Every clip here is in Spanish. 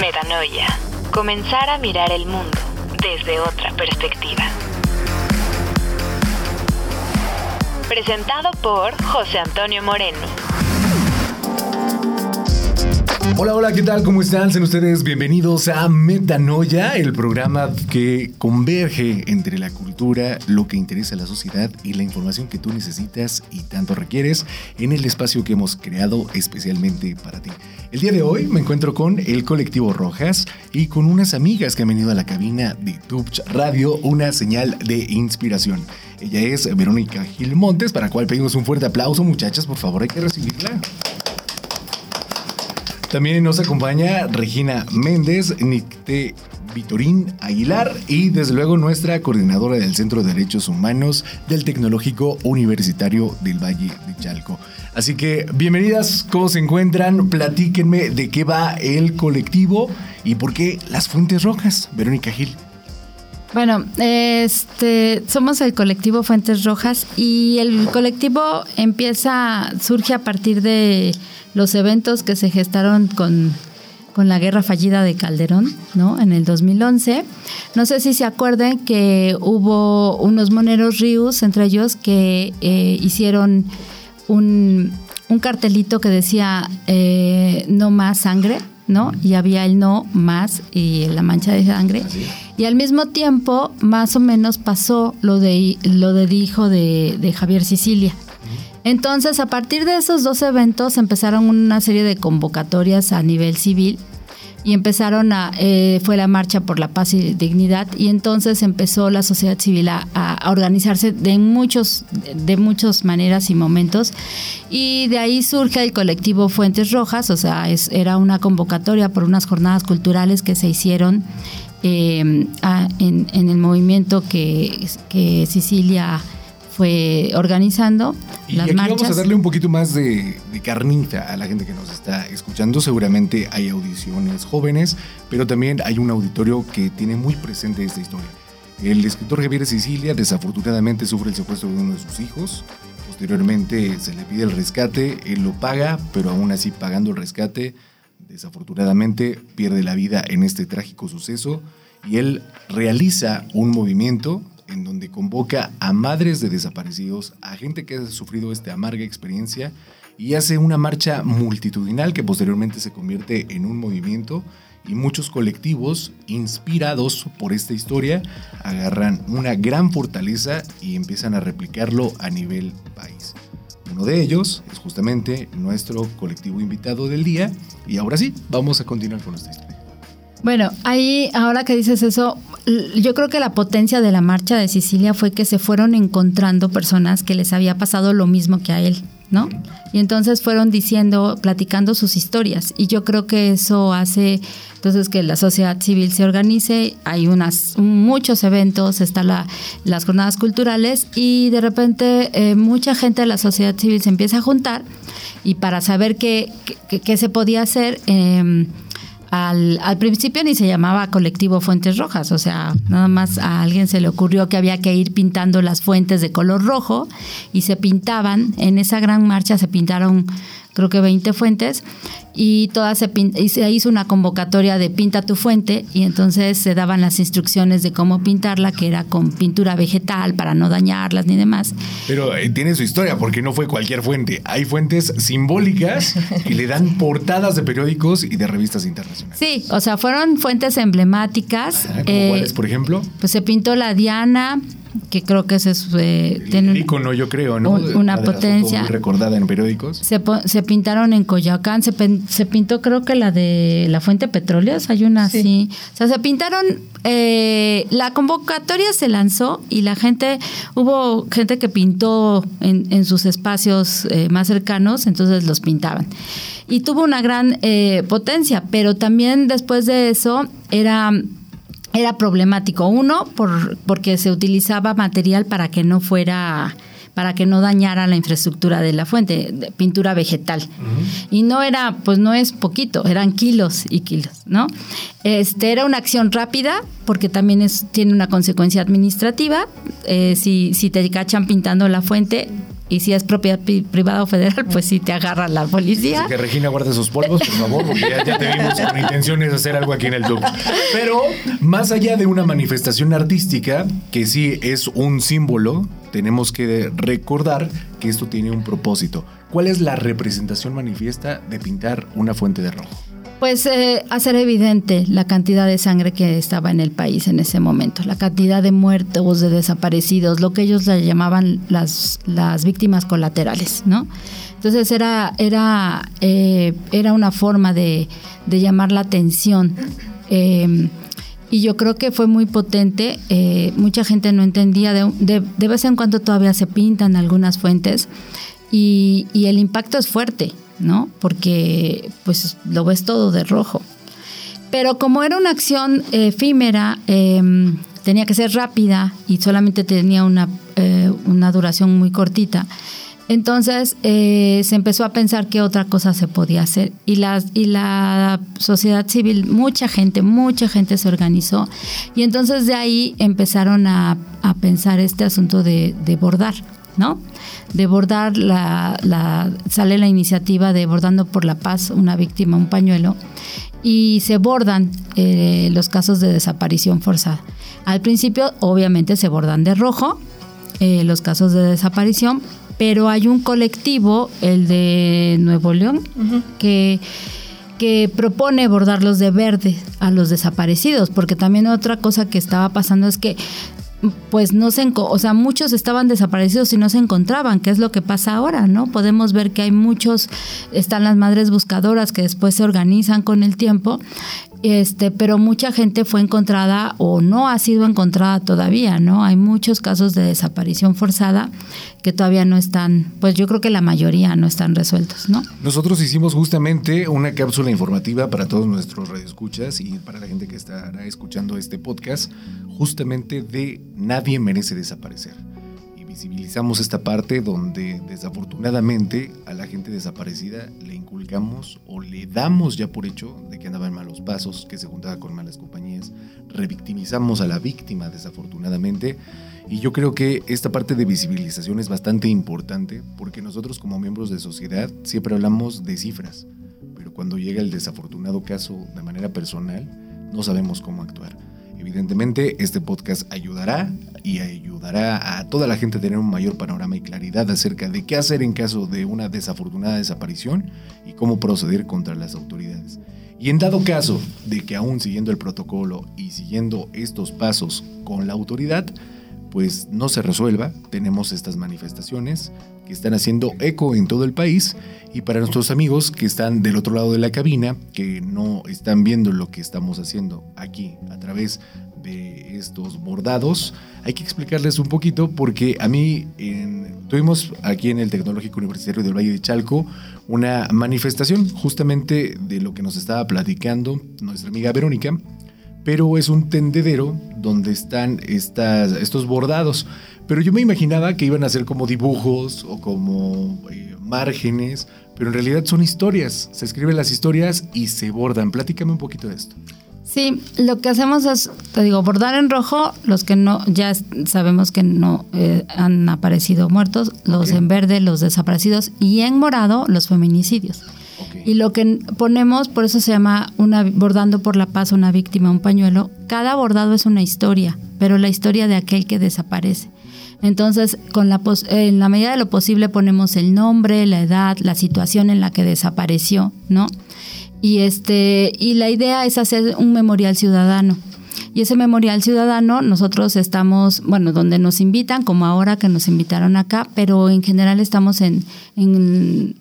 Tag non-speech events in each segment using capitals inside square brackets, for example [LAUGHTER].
Metanoia. Comenzar a mirar el mundo desde otra perspectiva. Presentado por José Antonio Moreno. Hola, hola, ¿qué tal? ¿Cómo están? Sean ustedes bienvenidos a Metanoia, el programa que converge entre la cultura, lo que interesa a la sociedad y la información que tú necesitas y tanto requieres en el espacio que hemos creado especialmente para ti. El día de hoy me encuentro con el colectivo Rojas y con unas amigas que han venido a la cabina de Tubch Radio, una señal de inspiración. Ella es Verónica Gil Montes, para la cual pedimos un fuerte aplauso, muchachas, por favor, hay que recibirla. También nos acompaña Regina Méndez, Nicte Vitorín Aguilar y desde luego nuestra coordinadora del Centro de Derechos Humanos del Tecnológico Universitario del Valle de Chalco. Así que bienvenidas, ¿cómo se encuentran? Platíquenme de qué va el colectivo y por qué las Fuentes Rojas. Verónica Gil. Bueno, este, somos el colectivo Fuentes Rojas y el colectivo empieza, surge a partir de los eventos que se gestaron con, con la guerra fallida de Calderón, ¿no? En el 2011. No sé si se acuerden que hubo unos moneros ríos, entre ellos, que eh, hicieron un, un, cartelito que decía eh, no más sangre, ¿no? Y había el no más y la mancha de sangre. Y al mismo tiempo, más o menos pasó lo de lo de hijo de, de Javier Sicilia, entonces, a partir de esos dos eventos empezaron una serie de convocatorias a nivel civil y empezaron a, eh, fue la marcha por la paz y dignidad y entonces empezó la sociedad civil a, organizarse de muchos, de muchas maneras y momentos. Y de ahí surge el colectivo Fuentes Rojas, o sea, era una convocatoria por unas jornadas culturales que se hicieron eh, en, el movimiento que Sicilia fue organizando y las aquí marchas. vamos a darle un poquito más de, de, carnita a la gente que nos está escuchando. Seguramente hay audiciones jóvenes, pero también hay un auditorio que tiene muy presente esta historia. El escritor Javier Sicilia desafortunadamente sufre el secuestro de uno de sus hijos. Posteriormente se le pide el rescate, él lo paga, pero aún así pagando el rescate, desafortunadamente pierde la vida en este trágico suceso y él realiza un movimiento en donde convoca a madres de desaparecidos, a gente que ha sufrido esta amarga experiencia y hace una marcha multitudinal que posteriormente se convierte en un movimiento y muchos colectivos inspirados por esta historia agarran una gran fortaleza y empiezan a replicarlo a nivel país. Uno de ellos es justamente nuestro colectivo invitado del día y ahora sí, vamos a continuar con nuestra historia. Bueno, ahí, ahora que dices eso, yo creo que la potencia de la marcha de Sicilia fue que se fueron encontrando personas que les había pasado lo mismo que a él, ¿no? Y entonces fueron diciendo, platicando sus historias. Y yo creo que eso hace entonces que la sociedad civil se organice. Hay unas muchos eventos, están la, las jornadas culturales y de repente eh, mucha gente de la sociedad civil se empieza a juntar y para saber qué, se podía hacer. Eh, al, al, principio ni se llamaba colectivo Fuentes Rojas, o sea, nada más a alguien se le ocurrió que había que ir pintando las fuentes de color rojo y se pintaban, en esa gran marcha se pintaron creo que 20 fuentes y todas se, y se hizo una convocatoria de pinta tu fuente y entonces se daban las instrucciones de cómo pintarla, que era con pintura vegetal para no dañarlas ni demás. Pero eh, tiene su historia porque no fue cualquier fuente. Hay fuentes simbólicas que le dan portadas de periódicos y de revistas internacionales. Sí, o sea, fueron fuentes emblemáticas. ¿Como eh, ¿Cuáles, por ejemplo? Pues se pintó la Diana, que creo que ese es eh, tiene un icono yo creo no un, una potencia. muy recordada en periódicos. Se, se pintaron en Coyoacán se, se, pintó creo que la de la fuente petróleas hay una sí. así. O sea se pintaron eh, la convocatoria se lanzó y la gente hubo gente que pintó en, en sus espacios eh, más cercanos entonces los pintaban. Y tuvo una gran eh, potencia pero también después de eso era era problemático. Uno, por, porque se utilizaba material para que no fuera para que no dañara la infraestructura de la fuente, de pintura vegetal. Uh -huh. Y no era, pues no es poquito, eran kilos y kilos, ¿no? Este era una acción rápida, porque también es, tiene una consecuencia administrativa. Eh, si, si te cachan pintando la fuente, y si es propiedad privada o federal, pues sí te agarra la policía. que Regina guarde sus polvos, por favor, porque ya, te vimos con intenciones de hacer algo aquí en el club. Pero más allá de una manifestación artística, que sí es un símbolo, tenemos que recordar que esto tiene un propósito. ¿Cuál es la representación manifiesta de pintar una fuente de rojo? Pues eh, hacer evidente la cantidad de sangre que estaba en el país en ese momento, la cantidad de muertos, de desaparecidos, lo que ellos le llamaban las, las víctimas colaterales, ¿no? Entonces era, era, eh, era una forma de, llamar la atención. Em, y yo creo que fue muy potente. Eh, mucha gente no entendía. De, de, vez en cuando todavía se pintan algunas fuentes y, y el impacto es fuerte. ¿No? Porque pues lo ves todo de rojo. Pero como era una acción efímera, em, tenía que ser rápida y solamente tenía una, eh, una duración muy cortita. Entonces eh, se empezó a pensar qué otra cosa se podía hacer y la, y la sociedad civil, mucha gente, mucha gente se organizó y entonces de ahí empezaron a, pensar este asunto de, de bordar, ¿no? de bordar la, sale la iniciativa de Bordando por la Paz, una víctima, un pañuelo, y se bordan eh, los casos de desaparición forzada. Al principio, obviamente, se bordan de rojo eh, los casos de desaparición, pero hay un colectivo, el de Nuevo León, que que propone bordarlos de verde a los desaparecidos, porque también otra cosa que estaba pasando es que pues no se, o sea, muchos estaban desaparecidos y no se encontraban, que es lo que pasa ahora, ¿no? Podemos ver que hay muchos, están las madres buscadoras que después se organizan con el tiempo este, pero mucha gente fue encontrada o no ha sido encontrada todavía, ¿no? Hay muchos casos de desaparición forzada que todavía no están, pues yo creo que la mayoría no están resueltos, ¿no? Nosotros hicimos justamente una cápsula informativa para todos nuestros radioescuchas y para la gente que estará escuchando este podcast, justamente de Nadie merece desaparecer visibilizamos esta parte donde desafortunadamente a la gente desaparecida le inculcamos o le damos ya por hecho de que andaba en malos pasos, que se juntaba con malas compañías, revictimizamos a la víctima desafortunadamente y yo creo que esta parte de visibilización es bastante importante porque nosotros como miembros de sociedad siempre hablamos de cifras, pero cuando llega el desafortunado caso de manera personal no sabemos cómo actuar. Evidentemente, este podcast ayudará y ayudará a toda la gente a tener un mayor panorama y claridad acerca de qué hacer en caso de una desafortunada desaparición y cómo proceder contra las autoridades. Y en dado caso de que aún siguiendo el protocolo y siguiendo estos pasos con la autoridad, pues no se resuelva, tenemos estas manifestaciones que están haciendo eco en todo el país. Y para nuestros amigos que están del otro lado de la cabina, que no están viendo lo que estamos haciendo aquí a través de estos bordados, hay que explicarles un poquito porque a mí tuvimos aquí en el Tecnológico Universitario del Valle de Chalco una manifestación justamente de lo que nos estaba platicando nuestra amiga Verónica pero es un tendedero donde están estas, estos bordados. Pero yo me imaginaba que iban a ser como dibujos o como eh, márgenes, pero en realidad son historias. Se escriben las historias y se bordan. Platícame un poquito de esto. Sí, lo que hacemos es, te digo, bordar en rojo, los que no, ya sabemos que no eh, han aparecido muertos, los en verde, los desaparecidos, y en morado, los feminicidios. Y lo que ponemos, por eso se llama una bordando por la paz, una víctima, un pañuelo. Cada bordado es una historia, pero la historia de aquel que desaparece. Entonces, con la en la medida de lo posible ponemos el nombre, la edad, la situación en la que desapareció, ¿no? Y este y la idea es hacer un memorial ciudadano. Y ese memorial ciudadano, nosotros estamos, bueno, donde nos invitan, como ahora que nos invitaron acá, pero en general estamos en,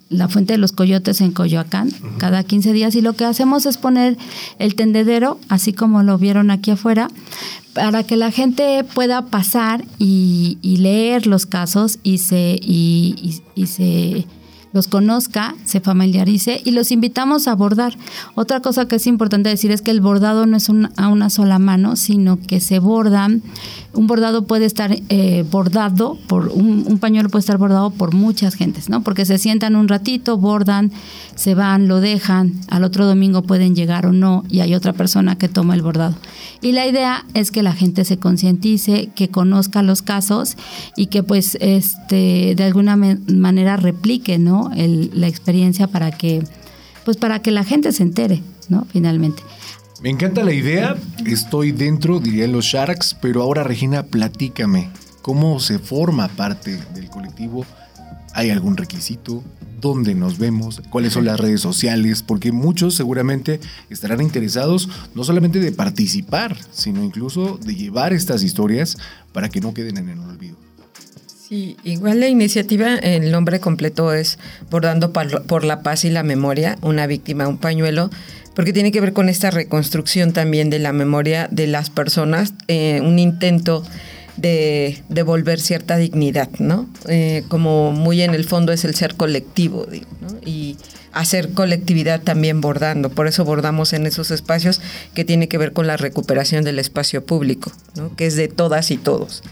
la Fuente de los Coyotes en Coyoacán. Cada 15 días y lo que hacemos es poner el tendedero, así como lo vieron aquí afuera, para que la gente pueda pasar y, leer los casos y se, y se los conozca, se familiarice y los invitamos a bordar. Otra cosa que es importante decir es que el bordado no es a una sola mano, sino que se bordan. Un bordado puede estar eh, bordado por un, pañuelo puede estar bordado por muchas gentes, ¿no? Porque se sientan un ratito, bordan, se van, lo dejan, al otro domingo pueden llegar o no y hay otra persona que toma el bordado. Y la idea es que la gente se concientice, que conozca los casos y que pues este de alguna manera replique, ¿no? la experiencia para que, pues para que la gente se entere, ¿no? Finalmente. Me encanta la idea, estoy dentro, diría los Sharks, pero ahora Regina, platícame, ¿cómo se forma parte del colectivo? ¿Hay algún requisito? ¿Dónde nos vemos? ¿Cuáles son las redes sociales? Porque muchos seguramente estarán interesados no solamente de participar, sino incluso de llevar estas historias para que no queden en el olvido. Sí, igual la iniciativa, el nombre completo es Bordando por la Paz y la Memoria, una víctima, un pañuelo, porque tiene que ver con esta reconstrucción también de la memoria de las personas, eh, un intento de devolver cierta dignidad, ¿no? Eh, como muy en el fondo es el ser colectivo, ¿no? Y hacer colectividad también bordando. Por eso bordamos en esos espacios que tiene que ver con la recuperación del espacio público, ¿no? Que es de todas y todos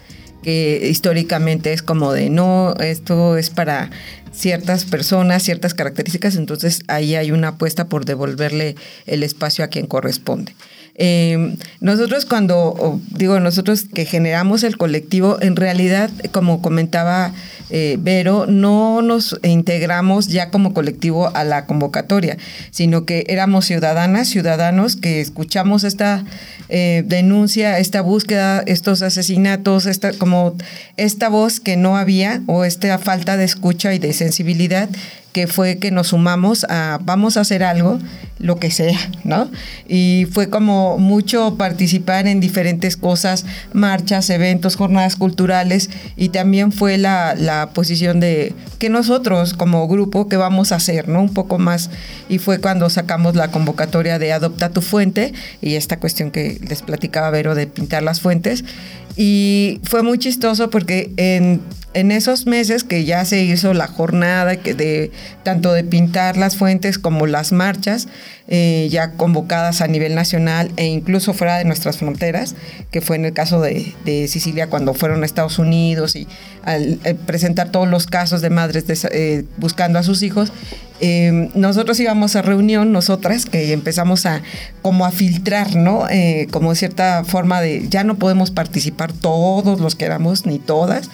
que históricamente es como de no, esto es para ciertas personas, ciertas características, entonces ahí hay una apuesta por devolverle el espacio a quien corresponde. Em, nosotros cuando, digo, nosotros que generamos el colectivo, en realidad, como comentaba eh, Vero, no nos integramos ya como colectivo a la convocatoria, sino que éramos ciudadanas, ciudadanos que escuchamos esta eh, denuncia, esta búsqueda, estos asesinatos, esta, como esta voz que no había o esta falta de escucha y de sensibilidad que fue que nos sumamos a vamos a hacer algo, lo que sea, ¿no? Y fue como mucho participar en diferentes cosas, marchas, eventos, jornadas culturales, y también fue la, la posición de que nosotros como grupo, ¿qué vamos a hacer, ¿no? Un poco más, y fue cuando sacamos la convocatoria de Adopta tu fuente, y esta cuestión que les platicaba Vero de pintar las fuentes, y fue muy chistoso porque en, en, esos meses que ya se hizo la jornada de tanto de pintar las fuentes como las marchas, eh, ya convocadas a nivel nacional e incluso fuera de nuestras fronteras, que fue en el caso de, Sicilia cuando fueron a Estados Unidos y al, eh, presentar todos los casos de madres eh, buscando a sus hijos, eh, nosotros íbamos a reunión, nosotras, que empezamos a como a filtrar, ¿no? Como cierta forma de, ya no podemos participar todos los que éramos, ni todas.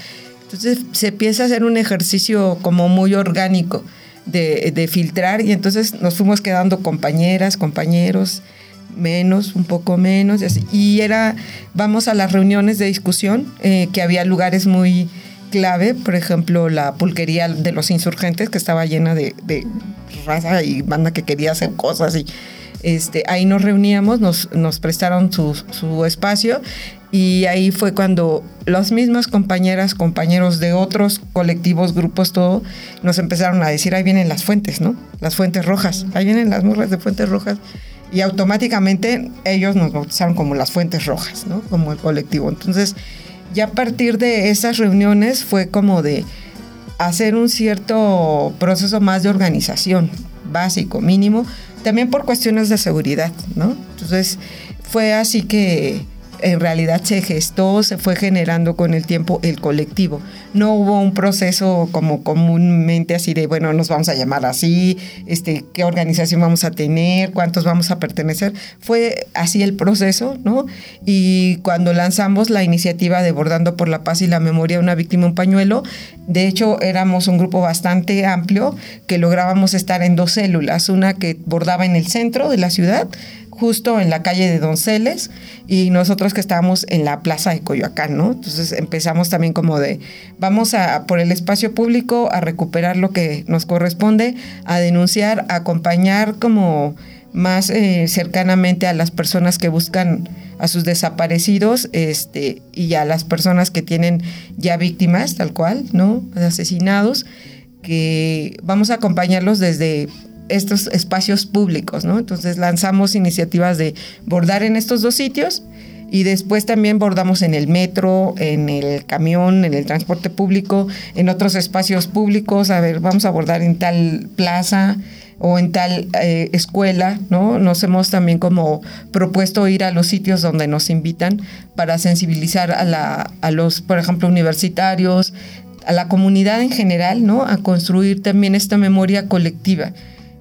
Entonces se empieza a hacer un ejercicio como muy orgánico de, de filtrar y entonces nos fuimos quedando compañeras, compañeros, menos, un poco menos, y, era, vamos a las reuniones de discusión, eh, que había lugares muy clave, por ejemplo, la pulquería de los insurgentes, que estaba llena de, raza y banda que quería hacer cosas y este, ahí nos reuníamos, nos, nos prestaron su, su, espacio y ahí fue cuando las mismas compañeras, compañeros de otros colectivos, grupos, todo, nos empezaron a decir, ahí vienen las fuentes, ¿no? Las fuentes rojas, ahí vienen las murras de fuentes rojas. Y automáticamente ellos nos bautizaron como las fuentes rojas, ¿no? Como el colectivo. Entonces, ya a partir de esas reuniones fue como de hacer un cierto proceso más de organización, básico, mínimo, también por cuestiones de seguridad, ¿no? Entonces fue así que en realidad se gestó, se fue generando con el tiempo el colectivo. No hubo un proceso como comúnmente así de, bueno, nos vamos a llamar así, este, qué organización vamos a tener, cuántos vamos a pertenecer. Fue así el proceso, ¿no? Y cuando lanzamos la iniciativa de Bordando por la Paz y la Memoria de una víctima, un pañuelo, de hecho éramos un grupo bastante amplio que lográbamos estar en dos células, una que bordaba en el centro de la ciudad, justo en la calle de Donceles y nosotros que estábamos en la plaza de Coyoacán, ¿no? Entonces empezamos también como de, vamos a por el espacio público a recuperar lo que nos corresponde, a denunciar, a acompañar como más eh, cercanamente a las personas que buscan a sus desaparecidos este, y a las personas que tienen ya víctimas, tal cual, ¿no? Asesinados, que vamos a acompañarlos desde estos espacios públicos, ¿no? Entonces lanzamos iniciativas de bordar en estos dos sitios Y después también bordamos en el metro, en el camión, en el transporte público, en otros espacios públicos. A ver, vamos a bordar en tal plaza o en tal eh, escuela, ¿no? Nos hemos también como propuesto ir a los sitios donde nos invitan para sensibilizar a, la, a los, por ejemplo, universitarios, a la comunidad en general, ¿no? A construir también esta memoria colectiva.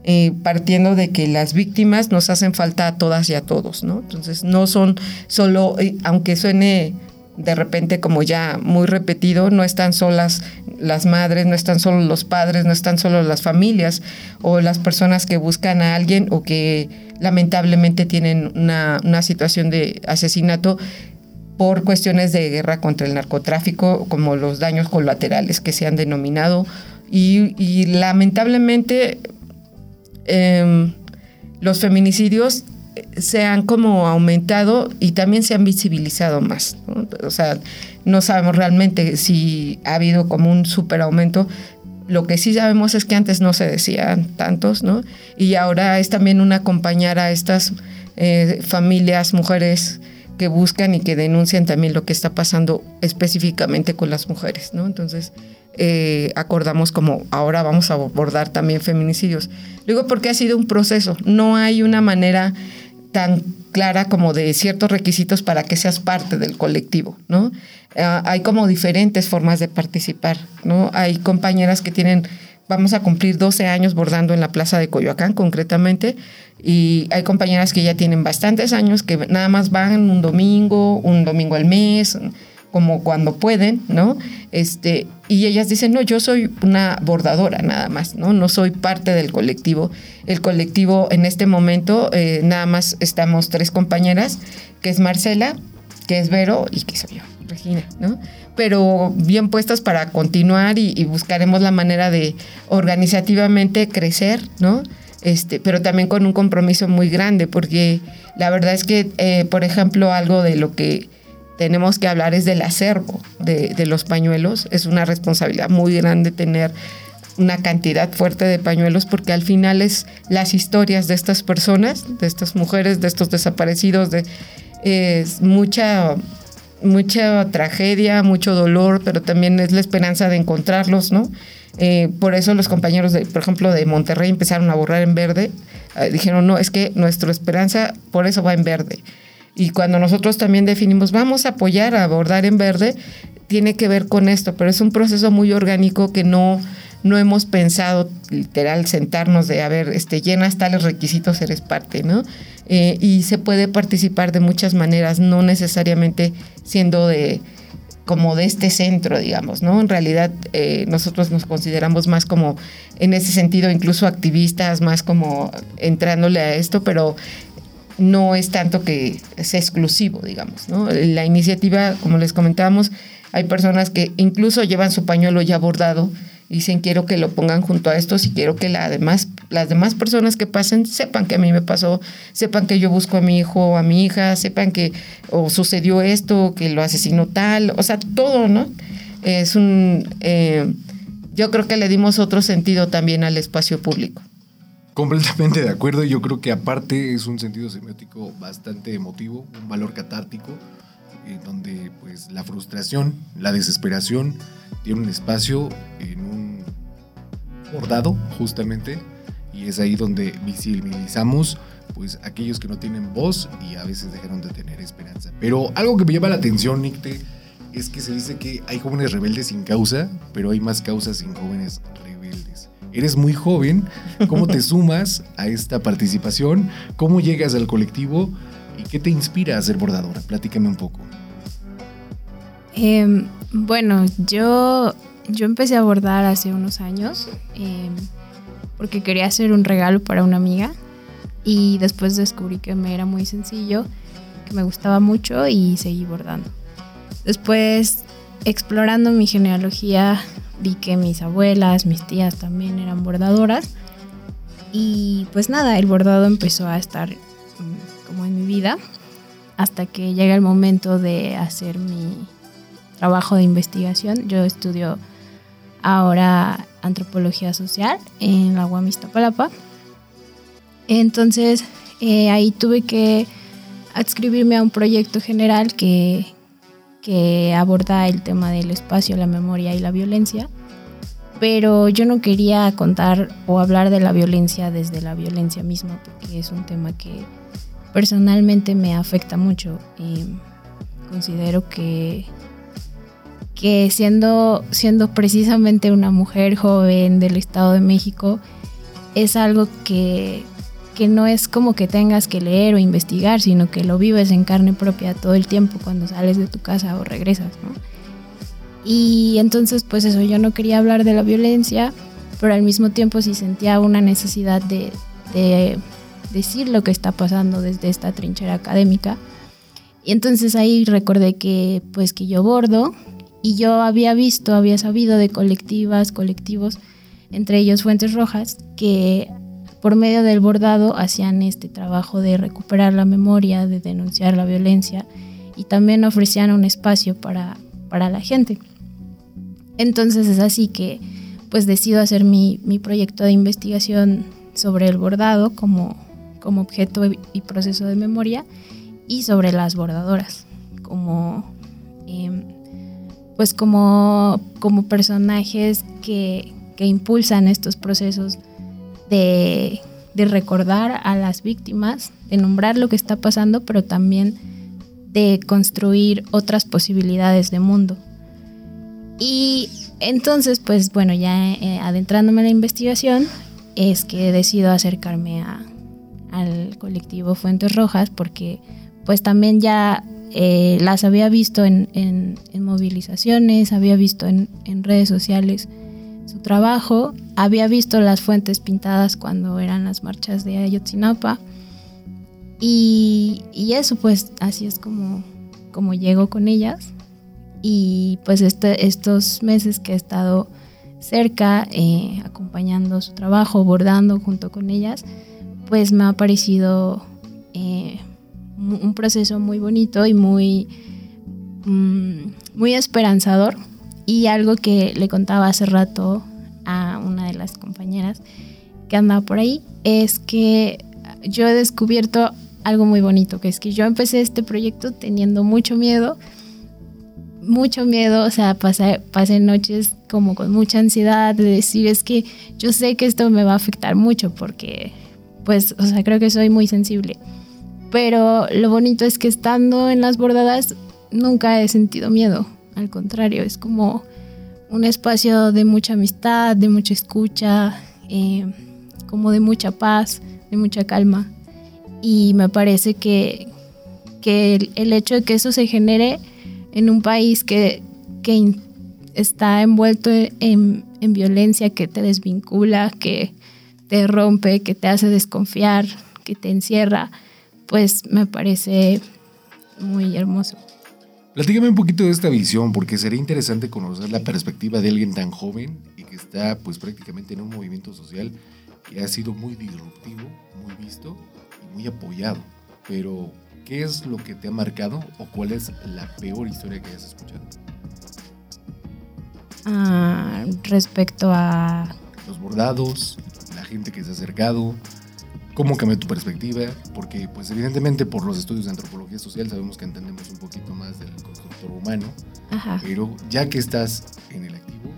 Eh, partiendo de que las víctimas nos hacen falta a todas y a todos, ¿no? Entonces no son solo, aunque suene de repente como ya muy repetido, no están solas las madres, no están solo los padres, no están solo las familias o las personas que buscan a alguien o que lamentablemente tienen una, una situación de asesinato por cuestiones de guerra contra el narcotráfico, como los daños colaterales que se han denominado. Y, y lamentablemente Em, los feminicidios se han como aumentado y también se han visibilizado más. O sea, no sabemos realmente si ha habido como un super aumento. Lo que sí sabemos es que antes no se decían tantos, ¿no? Y ahora es también un acompañar a estas eh, familias, mujeres que buscan y que denuncian también lo que está pasando específicamente con las mujeres, ¿no? Entonces, eh, acordamos como ahora vamos a abordar también feminicidios. Digo porque ha sido un proceso, no hay una manera tan clara como de ciertos requisitos para que seas parte del colectivo, ¿no? Ah, hay como diferentes formas de participar, ¿no? Hay compañeras que tienen, vamos a cumplir 12 años bordando en la plaza de Coyoacán concretamente, y hay compañeras que ya tienen bastantes años que nada más van un domingo, un domingo al mes, como cuando pueden, ¿no? Este, y ellas dicen, no, yo soy una bordadora nada más, ¿no? No soy parte del colectivo. El colectivo en este momento, eh, nada más estamos tres compañeras, que es Marcela, que es Vero y que soy yo, Regina, ¿no? Pero bien puestas para continuar y, buscaremos la manera de organizativamente crecer, ¿no? Este, pero también con un compromiso muy grande, porque la verdad es que, eh, por ejemplo, algo de lo que tenemos que hablar es del acervo de, los pañuelos. Es una responsabilidad muy grande tener una cantidad fuerte de pañuelos porque al final es las historias de estas personas, de estas mujeres, de estos desaparecidos, de es mucha mucha tragedia, mucho dolor, pero también es la esperanza de encontrarlos, ¿no? Eh, por eso los compañeros, de, por ejemplo, de Monterrey empezaron a borrar en verde. Eh, dijeron, no, es que nuestra esperanza por eso va en verde. Y cuando nosotros también definimos, vamos a apoyar a abordar en verde, tiene que ver con esto, pero es un proceso muy orgánico que no, no hemos pensado literal sentarnos de, a ver, este, llenas tales requisitos, eres parte, ¿no? Eh, y se puede participar de muchas maneras, no necesariamente siendo de como de este centro, digamos, ¿no? En realidad eh, nosotros nos consideramos más como, en ese sentido, incluso activistas, más como entrándole a esto, pero no es tanto que sea exclusivo, digamos. ¿no? La iniciativa, como les comentábamos, hay personas que incluso llevan su pañuelo ya bordado y dicen quiero que lo pongan junto a estos y quiero que la demás, las demás personas que pasen sepan que a mí me pasó, sepan que yo busco a mi hijo o a mi hija, sepan que o sucedió esto, que lo asesinó tal, o sea, todo, ¿no? Es un... Eh, yo creo que le dimos otro sentido también al espacio público. Completamente de acuerdo. Yo creo que aparte es un sentido semiótico bastante emotivo, un valor catártico, eh, donde pues la frustración, la desesperación tiene un espacio en un bordado justamente y es ahí donde visibilizamos pues aquellos que no tienen voz y a veces dejaron de tener esperanza. Pero algo que me llama la atención, Nicte, es que se dice que hay jóvenes rebeldes sin causa, pero hay más causas sin jóvenes rebeldes eres muy joven, ¿cómo te sumas a esta participación? ¿Cómo llegas al colectivo? ¿Y qué te inspira a ser bordadora? Platícame un poco. Em, bueno, yo, yo empecé a bordar hace unos años em, porque quería hacer un regalo para una amiga y después descubrí que me era muy sencillo, que me gustaba mucho y seguí bordando. Después, explorando mi genealogía, vi que mis abuelas, mis tías también eran bordadoras. Y pues nada, el bordado empezó a estar mm, como en mi vida hasta que llega el momento de hacer mi trabajo de investigación. Yo estudio ahora antropología social en la UAM Entonces eh, ahí tuve que adscribirme a un proyecto general que, que aborda el tema del espacio, la memoria y la violencia. Pero yo no quería contar o hablar de la violencia desde la violencia misma, porque es un tema que personalmente me afecta mucho. Y considero que, que siendo, siendo precisamente una mujer joven del Estado de México, es algo que, que no es como que tengas que leer o investigar, sino que lo vives en carne propia todo el tiempo cuando sales de tu casa o regresas, ¿no? Y entonces, pues eso, yo no quería hablar de la violencia, pero al mismo tiempo sí sentía una necesidad de, de decir lo que está pasando desde esta trinchera académica. Y entonces ahí recordé que, pues, que yo bordo y yo había visto, había sabido de colectivas, colectivos, entre ellos Fuentes Rojas, que por medio del bordado hacían este trabajo de recuperar la memoria, de denunciar la violencia y también ofrecían un espacio para, para la gente. Entonces es así que pues decido hacer mi, mi proyecto de investigación sobre el bordado como, como objeto y proceso de memoria y sobre las bordadoras como eh, pues como, como personajes que, que impulsan estos procesos de, recordar a las víctimas, de nombrar lo que está pasando, pero también de construir otras posibilidades de mundo. Y entonces, pues bueno, ya eh, adentrándome en la investigación, es que decido acercarme a, al colectivo Fuentes Rojas porque pues también ya eh, las había visto en, en, en movilizaciones, había visto en, en, redes sociales su trabajo, había visto las fuentes pintadas cuando eran las marchas de Ayotzinapa. Y, y eso pues así es como, como llego con ellas. Y pues este, estos meses que he estado cerca eh, acompañando su trabajo, bordando junto con ellas, pues me ha parecido eh, un proceso muy bonito y muy, mm, muy esperanzador. Y algo que le contaba hace rato a una de las compañeras que andaba por ahí es que yo he descubierto algo muy bonito, que es que yo empecé este proyecto teniendo mucho miedo, mucho miedo, o sea, pasé, noches como con mucha ansiedad de decir, es que yo sé que esto me va a afectar mucho porque, pues, o sea, creo que soy muy sensible. Pero lo bonito es que estando en las bordadas nunca he sentido miedo, al contrario, es como un espacio de mucha amistad, de mucha escucha, eh, como de mucha paz, de mucha calma. Y me parece que, que el, hecho de que eso se genere en un país que, que está envuelto en, en, violencia, que te desvincula, que te rompe, que te hace desconfiar, que te encierra, pues me parece muy hermoso. Platícame un poquito de esta visión, porque sería interesante conocer la perspectiva de alguien tan joven y que está pues prácticamente en un movimiento social que ha sido muy disruptivo, muy visto y muy apoyado. Pero, ¿qué es lo que te ha marcado o cuál es la peor historia que hayas escuchado? Ah, respecto a... Los bordados, la gente que se ha acercado, cómo cambió tu perspectiva, porque pues evidentemente por los estudios de antropología social sabemos que entendemos un poquito más del constructor humano, Ajá. pero ya que estás en el activo,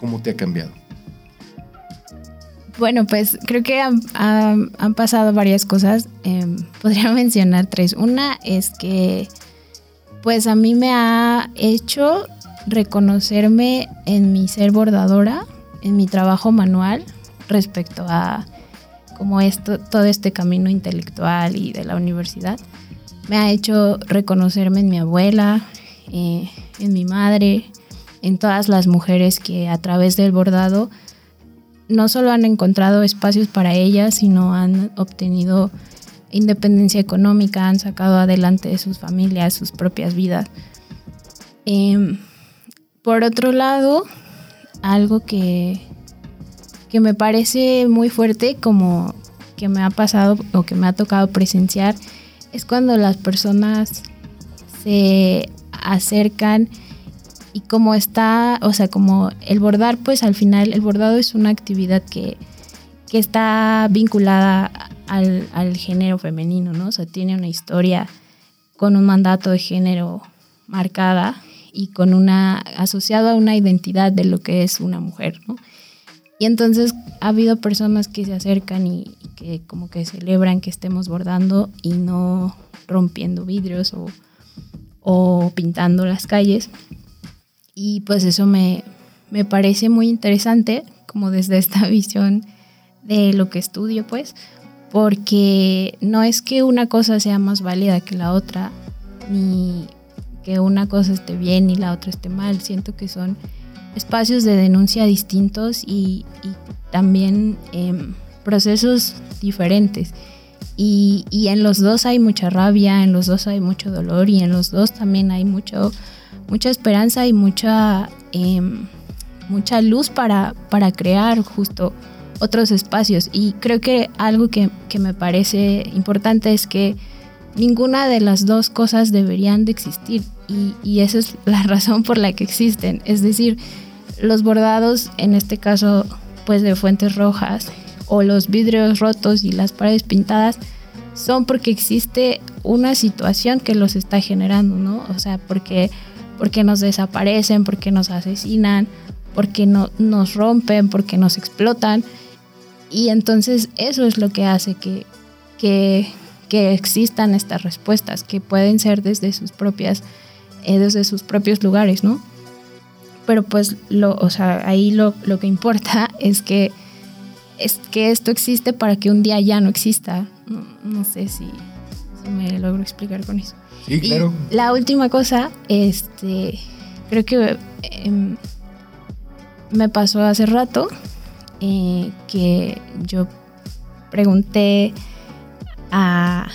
¿cómo te ha cambiado? Bueno, pues creo que han, han, han pasado varias cosas. Eh, [LAUGHS] podría mencionar tres. Una es que, pues a mí me ha hecho reconocerme en mi ser bordadora, en mi trabajo manual respecto a como esto, todo este camino intelectual y de la universidad. Me ha hecho reconocerme en mi abuela, eh, en mi madre, en todas las mujeres que a través del bordado no solo han encontrado espacios para ellas, sino han obtenido independencia económica, han sacado adelante sus familias, sus propias vidas. Eh, por otro lado, algo que, que me parece muy fuerte, como que me ha pasado o que me ha tocado presenciar, es cuando las personas se acercan y como está, o sea, como el bordar, pues al final el bordado es una actividad que, que está vinculada al, al, género femenino, ¿no? O sea, tiene una historia con un mandato de género marcada y con una asociado a una identidad de lo que es una mujer, ¿no? Y entonces ha habido personas que se acercan y, que como que celebran que estemos bordando y no rompiendo vidrios o, o pintando las calles. Y pues eso me, me parece muy interesante, como desde esta [LAUGHS] visión de lo que estudio, pues, porque no es que una cosa sea más válida que la otra, ni que una cosa esté bien y la otra esté mal. Siento que son espacios de denuncia distintos y, también em, procesos diferentes. Y, en los dos hay mucha rabia, en los dos hay mucho dolor y en los dos también hay mucho, mucha esperanza y mucha, em, mucha luz para, para crear justo otros espacios. Y creo que algo que, me parece importante es que ninguna de las dos cosas deberían de existir. Y, y, esa es la [LAUGHS] razón por la que existen. Es decir, los bordados, en este caso, pues de fuentes rojas, o los vidrios rotos y las paredes pintadas, son porque existe una situación que los está generando, ¿no? O sea, porque, porque nos desaparecen, porque nos asesinan, porque no, nos rompen, porque nos explotan. Y entonces eso es lo que hace que, que, existan estas respuestas, que pueden ser desde sus propias, eh, desde sus propios lugares, ¿no? Pero pues lo, o sea, ahí lo, lo que importa [LAUGHS] es que, es que esto existe para que un día ya no exista. No, sé si, me logro explicar con eso. Sí, claro. la última cosa, este, creo que em, me pasó hace rato eh, que yo pregunté a,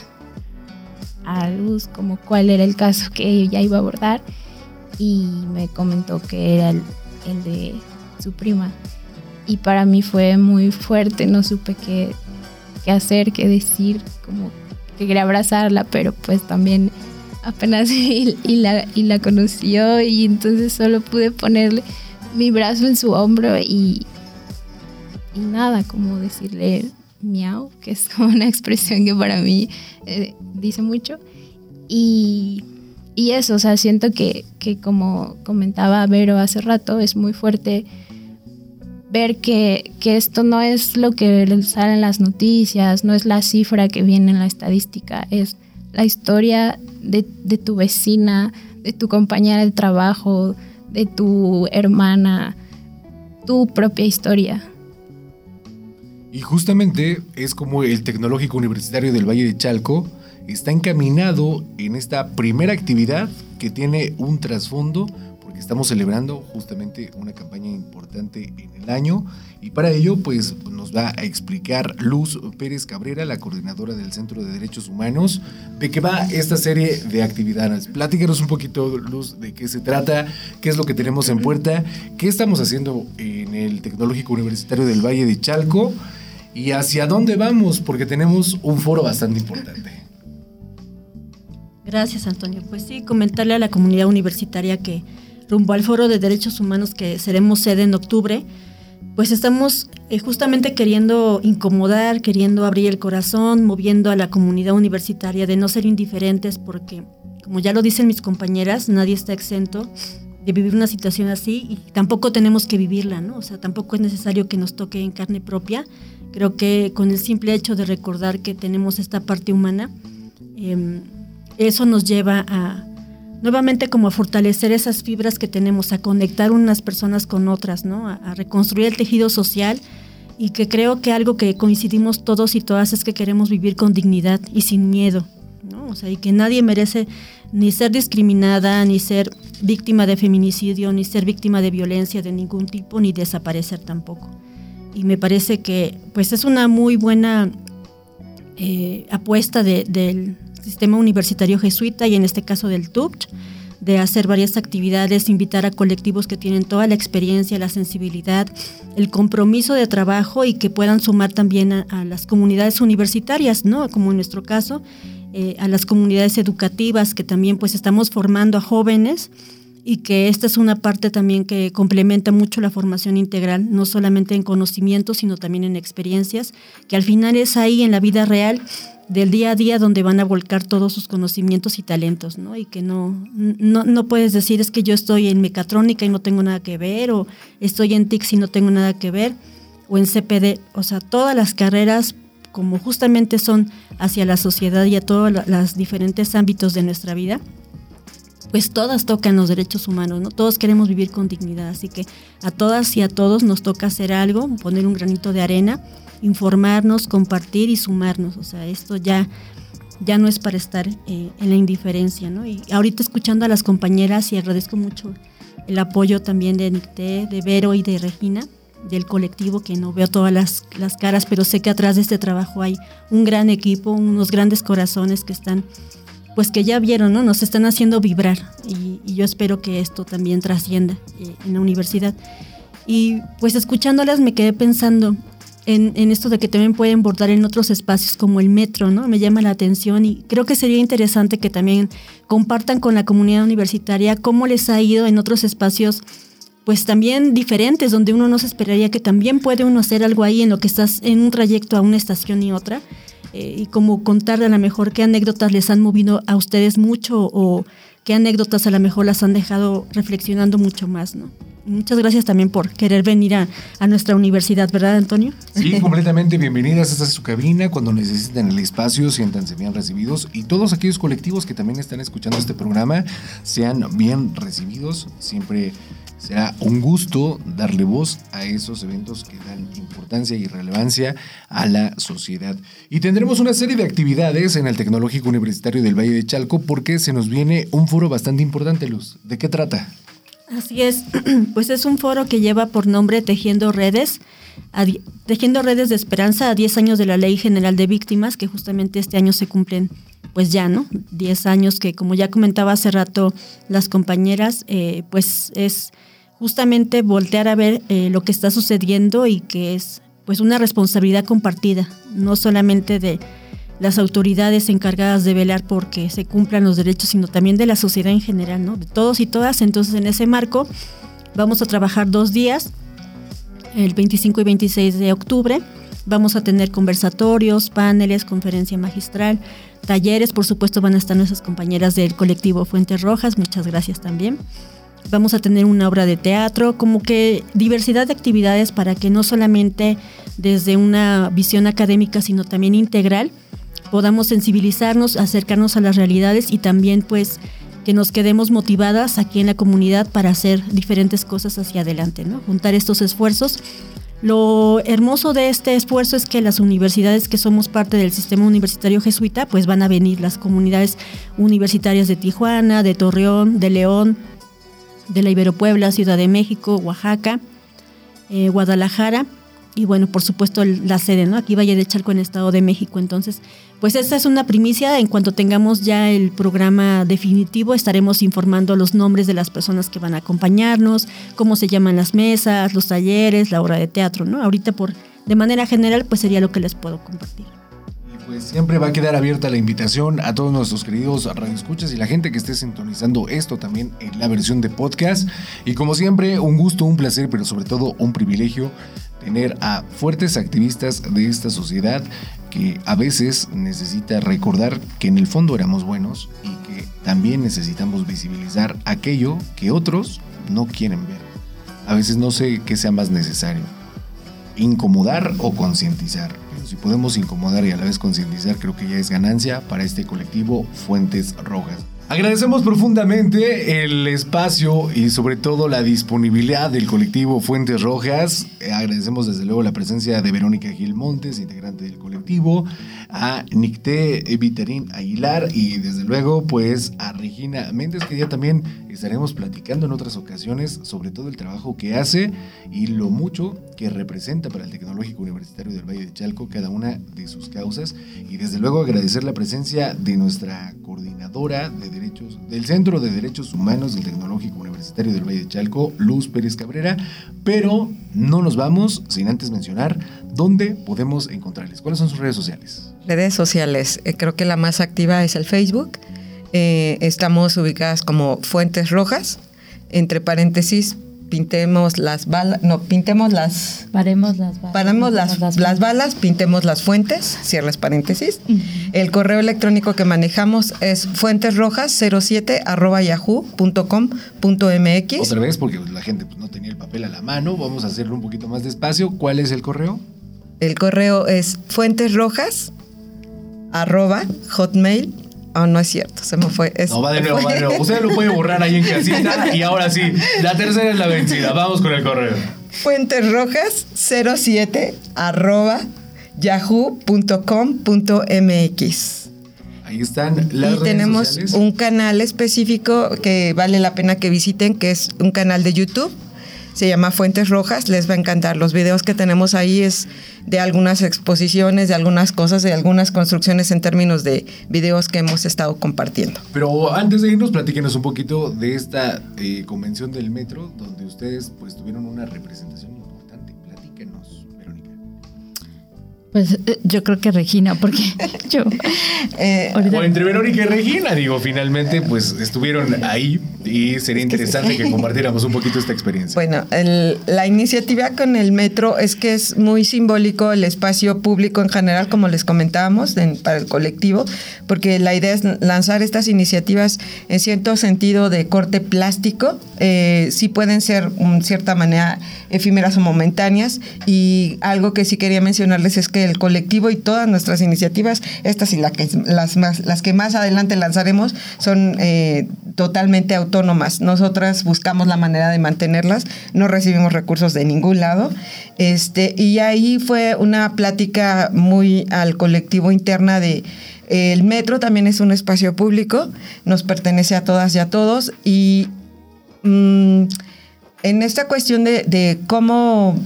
a Luz como cuál era el caso que ella iba a abordar y me comentó que era el, de su prima. Y para mí fue muy fuerte, no supe qué, qué hacer, qué decir, como que quería abrazarla, pero pues también apenas [LAUGHS] y, la, y la conoció y entonces solo pude ponerle mi brazo en su hombro y, y nada, como decirle miau, que es [LAUGHS] una expresión que para mí eh, dice mucho. Y y eso, o sea, siento que, como comentaba Vero hace rato, es muy fuerte ver que, esto no es lo que sale en las noticias, no es la cifra que viene en la estadística, es la historia de, de tu vecina, de tu compañera de trabajo, de tu hermana, tu propia historia. Y justamente es como el Tecnológico Universitario del Valle de Chalco está encaminado en esta primera actividad que tiene un trasfondo porque estamos celebrando justamente una campaña importante en el año y para ello pues nos va a explicar Luz Pérez Cabrera, la coordinadora del Centro de Derechos Humanos, de qué va esta serie de actividades. Platícanos un poquito, Luz, de qué se trata, qué es lo que tenemos en puerta, qué estamos haciendo en el Tecnológico Universitario del Valle de Chalco y hacia dónde vamos, porque tenemos un foro bastante importante. Gracias, Antonio. Pues sí, comentarle a la comunidad universitaria que rumbo al Foro de Derechos Humanos que seremos sede en octubre, pues estamos eh, justamente queriendo incomodar, queriendo abrir el corazón, moviendo a la comunidad universitaria de no ser indiferentes porque, como ya lo dicen mis compañeras, nadie está exento de vivir una situación así y tampoco tenemos que vivirla, ¿no? O sea, tampoco es necesario que nos toque en carne propia. Creo que con el simple hecho de recordar que tenemos esta parte humana, eh, eso nos lleva a nuevamente como a fortalecer esas fibras que tenemos, a conectar unas personas con otras, ¿no? A, reconstruir el tejido social y que creo que algo que coincidimos todos y todas es que queremos vivir con dignidad y sin miedo, ¿no? O sea, y que nadie merece ni ser discriminada, ni ser víctima de feminicidio, ni ser víctima de violencia de ningún tipo, ni desaparecer tampoco. Y me parece que pues es una muy buena eh, apuesta del sistema universitario jesuita y en este caso del TUCH, de hacer varias actividades, invitar a colectivos que tienen toda la experiencia, la sensibilidad, el compromiso de trabajo y que puedan sumar también a, las comunidades universitarias, ¿no? Como en nuestro caso, eh, a las comunidades educativas que también pues estamos formando a jóvenes y que esta es una parte también que complementa mucho la formación integral, no solamente en conocimientos, sino también en experiencias, que al final es ahí en la vida real del día a día donde van a volcar todos sus conocimientos y talentos, ¿no? Y que no, no, no puedes decir es que yo estoy en mecatrónica y no tengo nada que ver, o estoy en TICS y no tengo nada que ver, o en CPD, o sea, todas las carreras como justamente son hacia la sociedad y a todos los diferentes ámbitos de nuestra vida, pues todas tocan los derechos humanos, ¿no? Todos queremos vivir con dignidad, así que a todas y a todos nos toca hacer algo, poner un granito de arena informarnos, compartir y sumarnos. O sea, esto ya, ya no es para estar eh, en la indiferencia, ¿no? Y ahorita escuchando a las compañeras y agradezco mucho el apoyo también de Nicté, de Vero y de Regina, del colectivo, que no veo todas las, las caras, pero sé que atrás de este trabajo hay un gran equipo, unos grandes corazones que están, pues que ya vieron, ¿no? Nos están haciendo vibrar y, yo espero que esto también trascienda eh, en la universidad. Y pues escuchándolas me quedé pensando, en, esto de que también pueden bordar en otros espacios como el metro, ¿no? Me llama la atención y creo que sería interesante que también compartan con la comunidad universitaria cómo les ha ido en otros espacios pues también diferentes, donde uno no se esperaría que también puede uno hacer algo ahí en lo que estás en un trayecto a una estación y otra, eh, y como contar a lo mejor qué anécdotas les han movido a ustedes mucho o qué anécdotas a lo mejor las han dejado reflexionando mucho más, ¿no? Muchas gracias también por querer venir a, nuestra universidad, ¿verdad, Antonio? Sí, completamente bienvenidas. Esta es su cabina. Cuando necesiten el espacio, siéntanse bien recibidos. Y todos aquellos colectivos que también están escuchando este programa, sean bien recibidos. Siempre será un gusto darle voz a esos eventos que dan importancia y relevancia a la sociedad. Y tendremos una serie de actividades en el Tecnológico Universitario del Valle de Chalco porque se nos viene un foro bastante importante, Luz. ¿De qué trata? Así es, [CLEARS THROAT] pues es un foro que lleva por nombre Tejiendo Redes, Tejiendo Redes de Esperanza a 10 años de la Ley General de Víctimas, que justamente este año se cumplen, pues ya, ¿no? 10 años que, como ya comentaba hace rato las compañeras, eh, pues es justamente voltear a ver eh, lo que está sucediendo y que es pues una responsabilidad compartida, no solamente de las autoridades encargadas de velar porque se cumplan los derechos, sino también de la sociedad en general, ¿no? De todos y todas. Entonces, en ese marco, vamos a trabajar dos días, el 25 y 26 de octubre. Vamos a tener conversatorios, paneles, conferencia magistral, talleres. Por supuesto, van a estar nuestras compañeras del colectivo Fuentes Rojas. Muchas gracias también. Vamos a tener una obra de teatro, como que diversidad de actividades para que no solamente desde una visión académica, sino también integral, podamos sensibilizarnos, acercarnos a las realidades y también pues que nos quedemos motivadas aquí en la comunidad para hacer diferentes cosas hacia adelante, ¿no? Juntar estos esfuerzos. Lo hermoso de este esfuerzo es que las universidades que somos parte del sistema universitario jesuita, pues van a venir las comunidades universitarias de Tijuana, de Torreón, de León, de la Ibero Puebla, Ciudad de México, Oaxaca, eh, Guadalajara y bueno, por supuesto la sede, ¿no? Aquí Valle de Chalco en Estado de México. Entonces, pues esta es una primicia. En cuanto tengamos ya el programa definitivo, estaremos informando los nombres de las personas que van a acompañarnos, cómo se llaman las mesas, los talleres, la obra de teatro, ¿no? Ahorita por de manera general, pues sería lo que les puedo compartir. Pues siempre va a quedar abierta la invitación a todos nuestros queridos radioescuchas y la gente que esté sintonizando esto también en la versión de podcast. Y como siempre, un gusto, un placer, pero sobre todo un privilegio tener a fuertes activistas de esta sociedad que a veces necesita recordar que en el fondo éramos buenos y que también necesitamos visibilizar aquello que otros no quieren ver. A veces no sé qué sea más necesario, incomodar o concientizar. Si podemos incomodar y a la vez concientizar, creo que ya es ganancia para este colectivo Fuentes Rojas. Agradecemos profundamente el espacio y sobre todo la disponibilidad del colectivo Fuentes Rojas. Agradecemos desde luego la presencia de Verónica Gil Montes, integrante del colectivo, a Nicté Viterín Aguilar y desde luego pues a Regina Méndez que ya también estaremos platicando en otras ocasiones sobre todo el trabajo que hace y lo mucho que representa para el Tecnológico Universitario del Valle de Chalco cada una de sus causas. Y desde luego agradecer la presencia de nuestra coordinadora de derechos del Centro de Derechos Humanos del Tecnológico Universitario del Valle de Chalco, Luz Pérez Cabrera, pero no nos vamos sin antes mencionar dónde podemos encontrarles. ¿Cuáles son sus redes sociales? Redes sociales, eh, creo que la más activa es el Facebook. Eh, estamos ubicadas como Fuentes Rojas, entre paréntesis pintemos las balas, no, pintemos las... Paremos las balas. Paremos las, las balas, pintemos las fuentes, cierres paréntesis. El correo electrónico que manejamos es fuentesrojas07 arroba yahoo.com.mx. Otra vez, porque la gente pues, no tenía el papel a la mano, vamos a hacerlo un poquito más despacio. ¿Cuál es el correo? El correo es fuentesrojas arroba hotmail. Oh, no es cierto, se me fue. Es- No, va de nuevo, va de nuevo. Usted lo puede borrar ahí en casita y [LAUGHS] ahora sí, la tercera es la vencida. Vamos con el correo. fuentesrojas07 arroba yahoo.com.mx. Ahí están las y redes tenemos sociales. un canal específico que vale la pena que visiten, que es un canal de YouTube. Se llama Fuentes Rojas, les va a encantar. Los videos que tenemos ahí es de algunas exposiciones, de algunas cosas, de algunas construcciones en términos de videos que hemos estado compartiendo. Pero antes de irnos, platíquenos un poquito de esta eh, convención del metro, donde ustedes pues tuvieron una representación importante. Platíquenos. Pues eh, yo creo que Regina, porque [LAUGHS] yo. Eh, ahorita- O entre Verónica y Regina, digo, finalmente pues estuvieron ahí y sería interesante que compartiéramos un poquito esta experiencia. Bueno, el- la iniciativa con el metro es que es muy simbólico el espacio público en general, como les comentábamos, en- para el colectivo, porque la idea es lanzar estas iniciativas en cierto sentido de corte plástico, eh, sí pueden ser en cierta manera efímeras o momentáneas, y algo que sí quería mencionarles es que el colectivo y todas nuestras iniciativas, estas y la que, las, más, las que más adelante lanzaremos, son eh, totalmente autónomas. Nosotras buscamos la manera de mantenerlas, no recibimos recursos de ningún lado. Este, y ahí fue una plática muy al colectivo interna de el metro también es un espacio público, nos pertenece a todas y a todos y mm, en esta cuestión de, cómo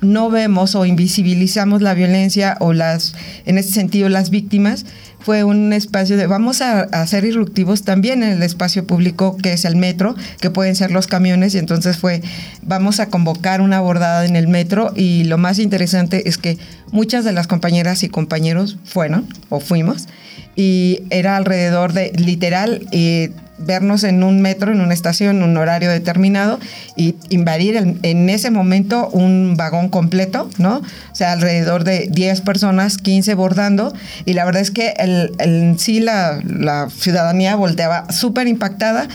no vemos o invisibilizamos la violencia o las, en este sentido, las víctimas, fue un espacio de vamos a, a ser irruptivos también en el espacio público que es el metro, que pueden ser los camiones, y entonces fue vamos a convocar una abordada en el metro y lo más interesante es que muchas de las compañeras y compañeros fueron o fuimos y era alrededor de literal eh, vernos en un metro, en una estación, en un horario determinado y invadir en ese momento un vagón completo, ¿no? O sea, alrededor de 10 personas, 15 bordando y la verdad es que el, sí la, la ciudadanía volteaba súper impactada.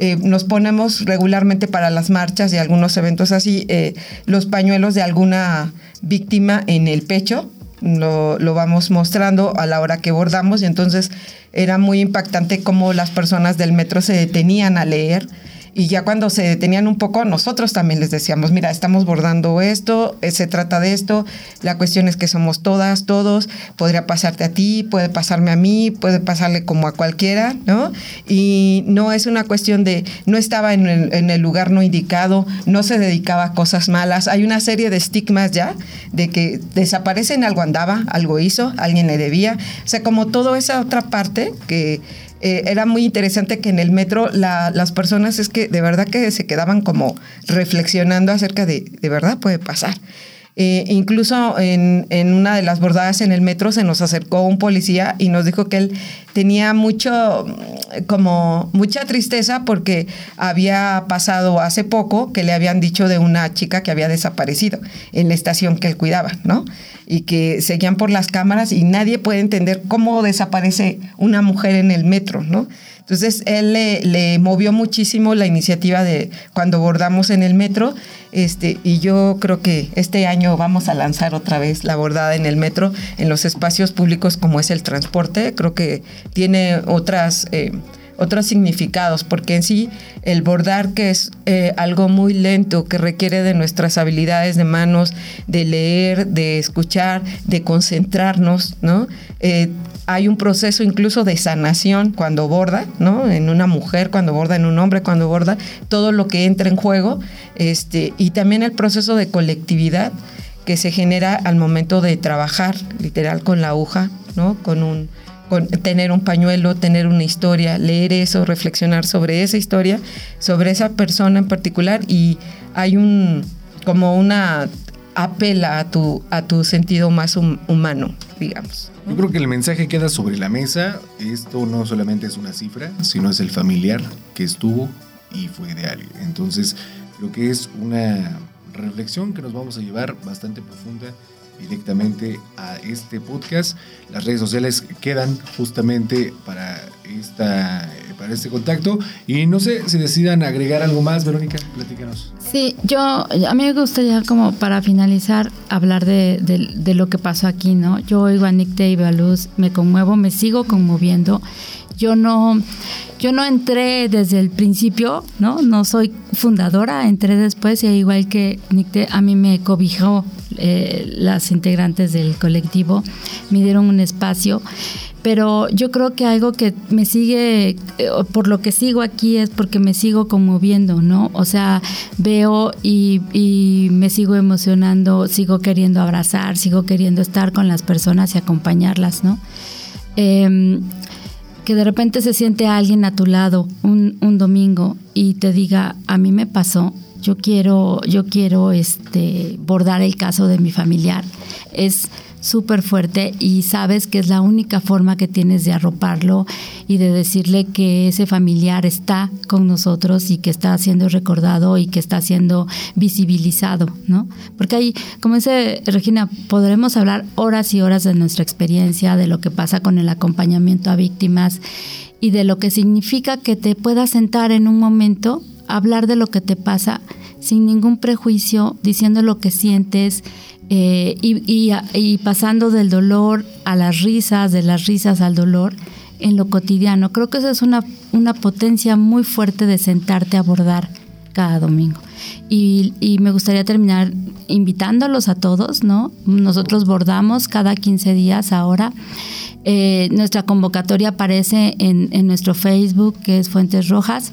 Eh, nos ponemos regularmente para las marchas y algunos eventos así eh, los pañuelos de alguna víctima en el pecho lo, vamos mostrando a la hora que bordamos. Y entonces era muy impactante cómo las personas del metro se detenían a leer y ya cuando se detenían un poco nosotros también les decíamos, mira, estamos bordando esto, eh, se trata de esto, la cuestión es que somos todas, todos, podría pasarte a ti, puede pasarme a mí, puede pasarle como a cualquiera, ¿no? Y no es una cuestión de, no estaba en el, lugar no indicado, no se dedicaba a cosas malas, hay una serie de estigmas ya de que desaparece en algo andaba, algo hizo, alguien le debía, o sea, como toda esa otra parte que eh, era muy interesante que en el metro la- las personas es que de verdad que se quedaban como reflexionando acerca de, de verdad puede pasar. Eh, incluso en, en una de las bordadas en el metro se nos acercó un policía y nos dijo que él tenía mucho, mm, como mucha tristeza porque había pasado hace poco que le habían dicho de una chica que había desaparecido en la estación que él cuidaba, ¿no? Y que seguían por las cámaras y nadie puede entender cómo desaparece una mujer en el metro, ¿no? Entonces él le, movió muchísimo la iniciativa de cuando bordamos en el metro, este, y yo creo que este año vamos a lanzar otra vez la bordada en el metro, en los espacios públicos como es el transporte. Creo que tiene otras eh, otros significados, porque en sí el bordar, que es eh, algo muy lento, que requiere de nuestras habilidades de manos, de leer, de escuchar, de concentrarnos, ¿no? Eh, hay un proceso incluso de sanación cuando borda, ¿no? En una mujer, cuando borda, en un hombre, cuando borda, todo lo que entra en juego, este, y también el proceso de colectividad que se genera al momento de trabajar, literal, con la aguja, ¿no? Con un con tener un pañuelo, tener una historia, leer eso, reflexionar sobre esa historia, sobre esa persona en particular y hay un como una apela a tu a tu sentido más hum- humano, digamos. Yo creo que el mensaje queda sobre la mesa. Esto no solamente es una cifra, sino es el familiar que estuvo y fue de alguien. Entonces, Creo que es una reflexión que nos vamos a llevar bastante profunda directamente a este podcast. Las redes sociales quedan justamente para, esta, para este contacto. Y no sé si decidan agregar algo más, Verónica, platícanos. Sí, yo, a mí me gustaría como para finalizar hablar de, de, lo que pasó aquí, ¿no? Yo oigo a Nick luz, me conmuevo, me sigo conmoviendo. Yo no, yo no entré desde el principio, ¿no? No soy fundadora, entré después y igual que Nick, a mí me cobijó eh, las integrantes del colectivo, me dieron un espacio pero yo creo que algo que me sigue, eh, por lo que sigo aquí es porque me sigo conmoviendo, ¿no? O sea, veo y, me sigo emocionando, sigo queriendo abrazar, sigo queriendo estar con las personas y acompañarlas, ¿no? Eh, que de repente se siente alguien a tu lado un, un, domingo y te diga, a mí me pasó, yo quiero, yo quiero este, bordar el caso de mi familiar. Es súper fuerte y sabes que es la única forma que tienes de arroparlo y de decirle que ese familiar está con nosotros y que está siendo recordado y que está siendo visibilizado, ¿no? Porque ahí, como dice Regina, podremos hablar horas y horas de nuestra experiencia, de lo que pasa con el acompañamiento a víctimas y de lo que significa que te puedas sentar en un momento, hablar de lo que te pasa sin ningún prejuicio, diciendo lo que sientes, eh, y, pasando del dolor a las risas, de las risas al dolor en lo cotidiano. Creo que esa es una, una potencia muy fuerte de sentarte a abordar cada domingo. Y, me gustaría terminar invitándolos a todos, ¿no? Nosotros bordamos cada 15 días ahora. Eh, nuestra convocatoria aparece en, en nuestro Facebook, que es Fuentes Rojas.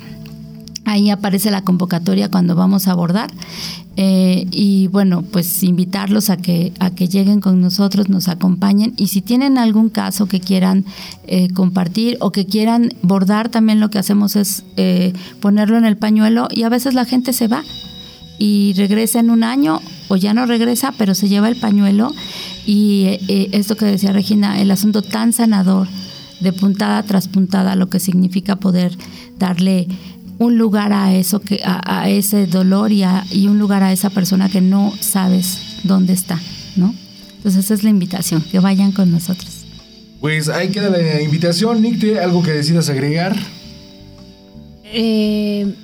Ahí aparece la convocatoria cuando vamos a abordar. Eh, y bueno, pues invitarlos a que, a que lleguen con nosotros, nos acompañen y si tienen algún caso que quieran eh, compartir o que quieran bordar, también lo que hacemos es eh, ponerlo en el pañuelo y a veces la gente se va y regresa en un año o ya no regresa, pero se lleva el pañuelo y esto que decía Regina, el asunto tan sanador de puntada tras puntada, lo que significa poder darle un lugar a eso que a, ese dolor y, y, un lugar a esa persona que no sabes dónde está, ¿no? Entonces esa es la invitación, que vayan con nosotros. Pues ahí queda la invitación, Nicte, algo que decidas agregar. Eh,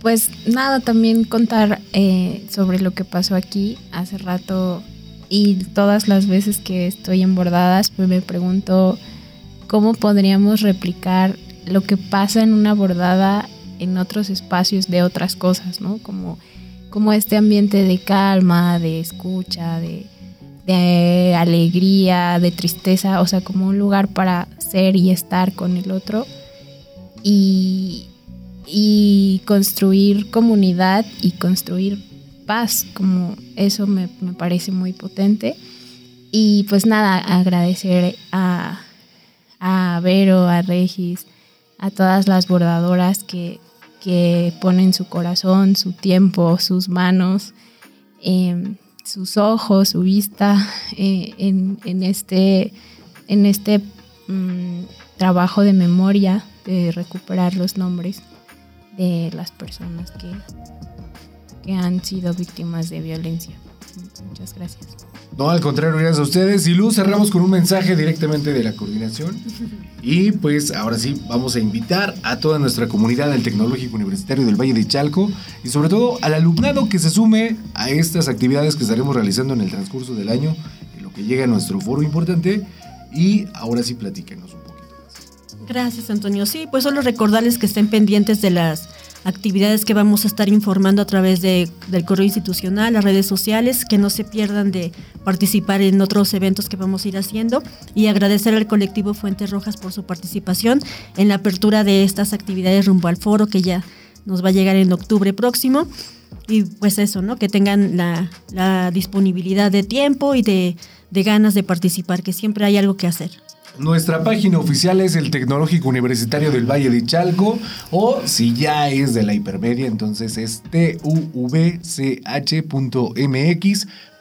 pues nada, también contar eh, sobre lo que pasó aquí hace rato y todas las veces que estoy en bordadas, pues me pregunto cómo podríamos replicar lo que pasa en una bordada en otros espacios de otras cosas, ¿no? Como, como este ambiente de calma, de escucha, de, alegría, de tristeza, o sea, como un lugar para ser y estar con el otro y, y construir comunidad y construir paz, como eso me, me, parece muy potente. Y pues nada, agradecer a, a Vero, a Regis, a todas las bordadoras que, que ponen su corazón, su tiempo, sus manos, em, sus ojos, su vista [LAUGHS] eh, en, este, en este mm, trabajo de memoria, de recuperar los nombres de las personas que, que han sido víctimas de violencia. Muchas gracias. No, al contrario, gracias a ustedes. Y Luz, cerramos con un mensaje directamente de la coordinación. Y pues ahora sí, vamos a invitar a toda nuestra comunidad del Tecnológico Universitario del Valle de Chalco y sobre todo al alumnado que se sume a estas actividades que estaremos realizando en el transcurso del año, en lo que llega a nuestro foro importante. Y ahora sí, platíquenos un poquito más. Gracias, Antonio. Sí, pues solo recordarles que estén pendientes de las actividades que vamos a estar informando a través de, del correo institucional, las redes sociales, que no se pierdan de participar en otros eventos que vamos a ir haciendo y agradecer al colectivo Fuentes Rojas por su participación en la apertura de estas actividades rumbo al foro que ya nos va a llegar en octubre próximo. Y pues eso, ¿no? Que tengan la, disponibilidad de tiempo y de ganas de participar, que siempre hay algo que hacer. Nuestra página oficial es el Tecnológico Universitario del Valle de Chalco o si ya es de la hipermedia, entonces es tuvch.mx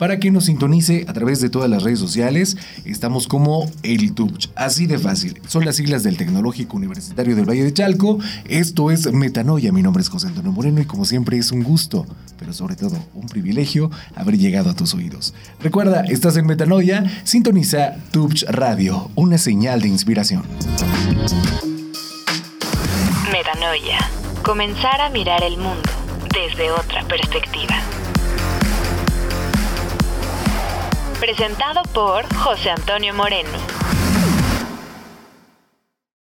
para que nos sintonice a través de todas las redes sociales. Estamos como el Tubch, así de fácil. Son las siglas del Tecnológico Universitario del Valle de Chalco. Esto es Metanoia. Mi nombre es José Antonio Moreno y como siempre es un gusto, pero sobre todo un privilegio haber llegado a tus oídos. Recuerda, estás en Metanoia, sintoniza Tubch Radio, una señal de inspiración. Metanoia. Comenzar a mirar el mundo desde otra perspectiva. Presentado por José Antonio Moreno.